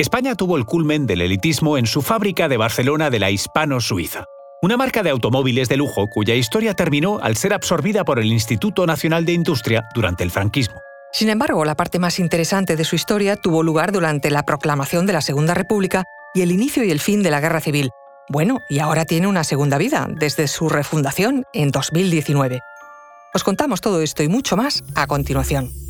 España tuvo el culmen del elitismo en su fábrica de Barcelona de la Hispano-Suiza, una marca de automóviles de lujo cuya historia terminó al ser absorbida por el Instituto Nacional de Industria durante el franquismo. Sin embargo, la parte más interesante de su historia tuvo lugar durante la proclamación de la Segunda República y el inicio y el fin de la Guerra Civil. Bueno, y ahora tiene una segunda vida, desde su refundación en 2019. Os contamos todo esto y mucho más a continuación.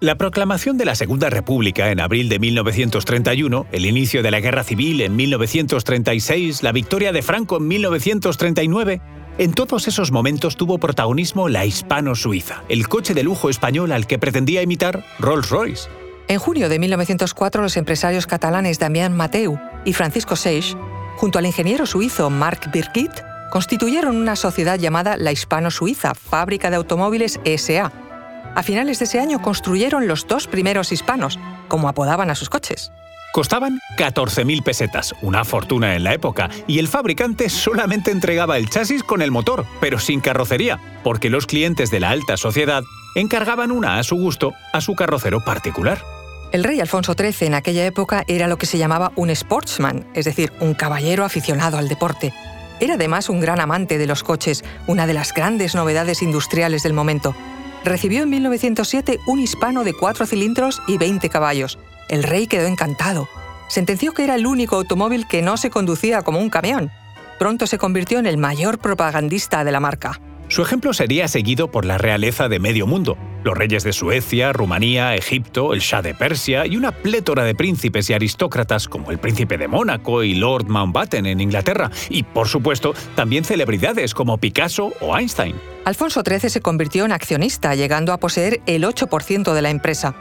La proclamación de la Segunda República en abril de 1931, el inicio de la Guerra Civil en 1936, la victoria de Franco en 1939, en todos esos momentos tuvo protagonismo la hispano-suiza, el coche de lujo español al que pretendía imitar Rolls-Royce. En junio de 1904, los empresarios catalanes Damián Mateu y Francisco Seix, junto al ingeniero suizo Marc Birgit, constituyeron una sociedad llamada la Hispano-Suiza, Fábrica de Automóviles SA, a finales de ese año construyeron los dos primeros hispanos, como apodaban a sus coches. Costaban 14.000 pesetas, una fortuna en la época, y el fabricante solamente entregaba el chasis con el motor, pero sin carrocería, porque los clientes de la alta sociedad encargaban una a su gusto a su carrocero particular. El rey Alfonso XIII en aquella época era lo que se llamaba un sportsman, es decir, un caballero aficionado al deporte. Era además un gran amante de los coches, una de las grandes novedades industriales del momento recibió en 1907 un hispano de cuatro cilindros y 20 caballos. El rey quedó encantado. Sentenció que era el único automóvil que no se conducía como un camión. Pronto se convirtió en el mayor propagandista de la marca. Su ejemplo sería seguido por la realeza de medio mundo, los reyes de Suecia, Rumanía, Egipto, el Shah de Persia y una plétora de príncipes y aristócratas como el príncipe de Mónaco y Lord Mountbatten en Inglaterra, y por supuesto también celebridades como Picasso o Einstein. Alfonso XIII se convirtió en accionista, llegando a poseer el 8% de la empresa.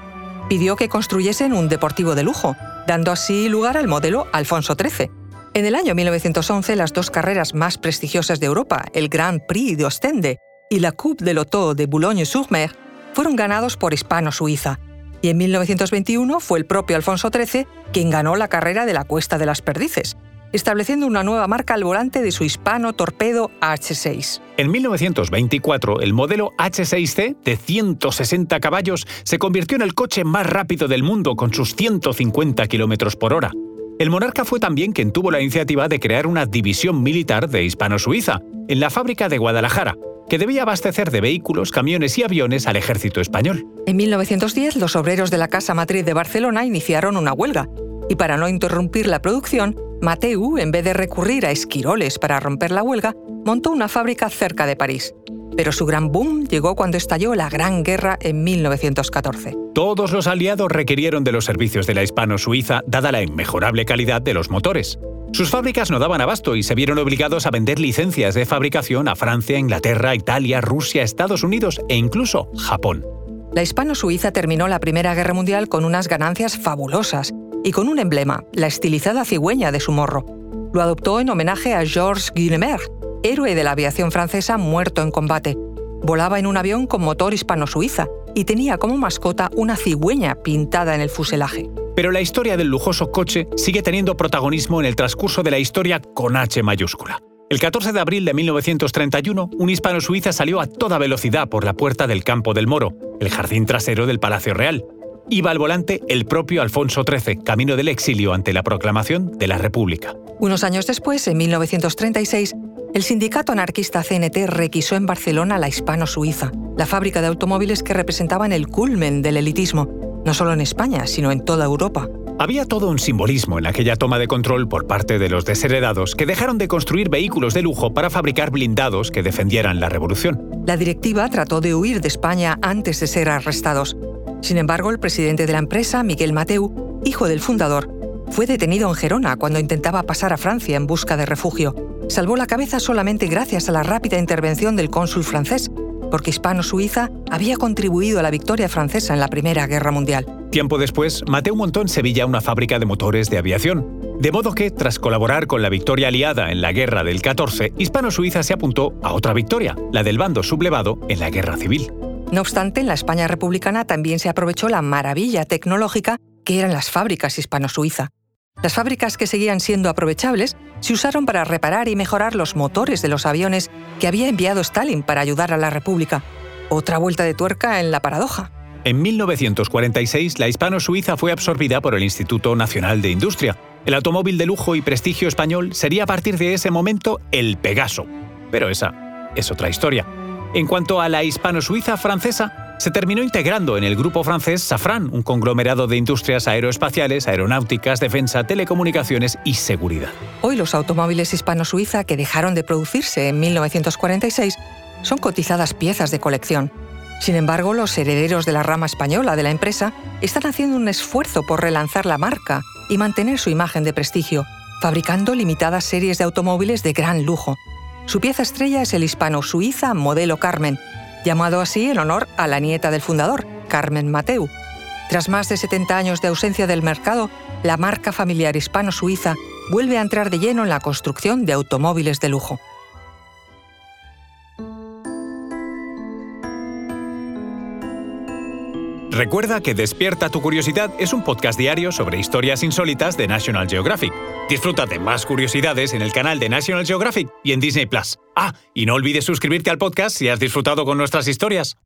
Pidió que construyesen un deportivo de lujo, dando así lugar al modelo Alfonso XIII en el año 1911, las dos carreras más prestigiosas de Europa, el Grand Prix de Ostende y la Coupe de Loto de Boulogne-sur-Mer, fueron ganados por Hispano-Suiza. Y en 1921 fue el propio Alfonso XIII quien ganó la carrera de la Cuesta de las Perdices, estableciendo una nueva marca al volante de su hispano torpedo H6. En 1924, el modelo H6C de 160 caballos se convirtió en el coche más rápido del mundo con sus 150 km por hora. El monarca fue también quien tuvo la iniciativa de crear una división militar de Hispano-Suiza, en la fábrica de Guadalajara, que debía abastecer de vehículos, camiones y aviones al ejército español. En 1910, los obreros de la Casa Matriz de Barcelona iniciaron una huelga, y para no interrumpir la producción, Mateu, en vez de recurrir a esquiroles para romper la huelga, montó una fábrica cerca de París. Pero su gran boom llegó cuando estalló la Gran Guerra en 1914. Todos los aliados requirieron de los servicios de la hispano-suiza dada la inmejorable calidad de los motores. Sus fábricas no daban abasto y se vieron obligados a vender licencias de fabricación a Francia, Inglaterra, Italia, Rusia, Estados Unidos e incluso Japón. La hispano-suiza terminó la Primera Guerra Mundial con unas ganancias fabulosas y con un emblema, la estilizada cigüeña de su morro. Lo adoptó en homenaje a Georges Guinemer, héroe de la aviación francesa muerto en combate. Volaba en un avión con motor hispano-suiza y tenía como mascota una cigüeña pintada en el fuselaje. Pero la historia del lujoso coche sigue teniendo protagonismo en el transcurso de la historia con H mayúscula. El 14 de abril de 1931, un hispano-suiza salió a toda velocidad por la puerta del Campo del Moro, el jardín trasero del Palacio Real. Iba al volante el propio Alfonso XIII, camino del exilio ante la proclamación de la República. Unos años después, en 1936, el sindicato anarquista CNT requisó en Barcelona la hispano-suiza, la fábrica de automóviles que representaban el culmen del elitismo, no solo en España, sino en toda Europa. Había todo un simbolismo en aquella toma de control por parte de los desheredados que dejaron de construir vehículos de lujo para fabricar blindados que defendieran la revolución. La directiva trató de huir de España antes de ser arrestados. Sin embargo, el presidente de la empresa, Miguel Mateu, hijo del fundador, fue detenido en Gerona cuando intentaba pasar a Francia en busca de refugio. Salvó la cabeza solamente gracias a la rápida intervención del cónsul francés, porque Hispano-Suiza había contribuido a la victoria francesa en la Primera Guerra Mundial. Tiempo después, Mateu montó en Sevilla una fábrica de motores de aviación. De modo que, tras colaborar con la victoria aliada en la Guerra del 14, Hispano-Suiza se apuntó a otra victoria, la del bando sublevado en la Guerra Civil. No obstante, en la España republicana también se aprovechó la maravilla tecnológica que eran las fábricas hispano-suiza. Las fábricas que seguían siendo aprovechables se usaron para reparar y mejorar los motores de los aviones que había enviado Stalin para ayudar a la República. Otra vuelta de tuerca en la paradoja. En 1946, la hispano-suiza fue absorbida por el Instituto Nacional de Industria. El automóvil de lujo y prestigio español sería a partir de ese momento el Pegaso. Pero esa es otra historia. En cuanto a la hispano-suiza francesa, se terminó integrando en el grupo francés Safran, un conglomerado de industrias aeroespaciales, aeronáuticas, defensa, telecomunicaciones y seguridad. Hoy los automóviles hispano-suiza que dejaron de producirse en 1946 son cotizadas piezas de colección. Sin embargo, los herederos de la rama española de la empresa están haciendo un esfuerzo por relanzar la marca y mantener su imagen de prestigio, fabricando limitadas series de automóviles de gran lujo. Su pieza estrella es el hispano-suiza modelo Carmen, llamado así en honor a la nieta del fundador, Carmen Mateu. Tras más de 70 años de ausencia del mercado, la marca familiar hispano-suiza vuelve a entrar de lleno en la construcción de automóviles de lujo. Recuerda que Despierta tu Curiosidad es un podcast diario sobre historias insólitas de National Geographic. Disfruta de más curiosidades en el canal de National Geographic y en Disney Plus. Ah, y no olvides suscribirte al podcast si has disfrutado con nuestras historias.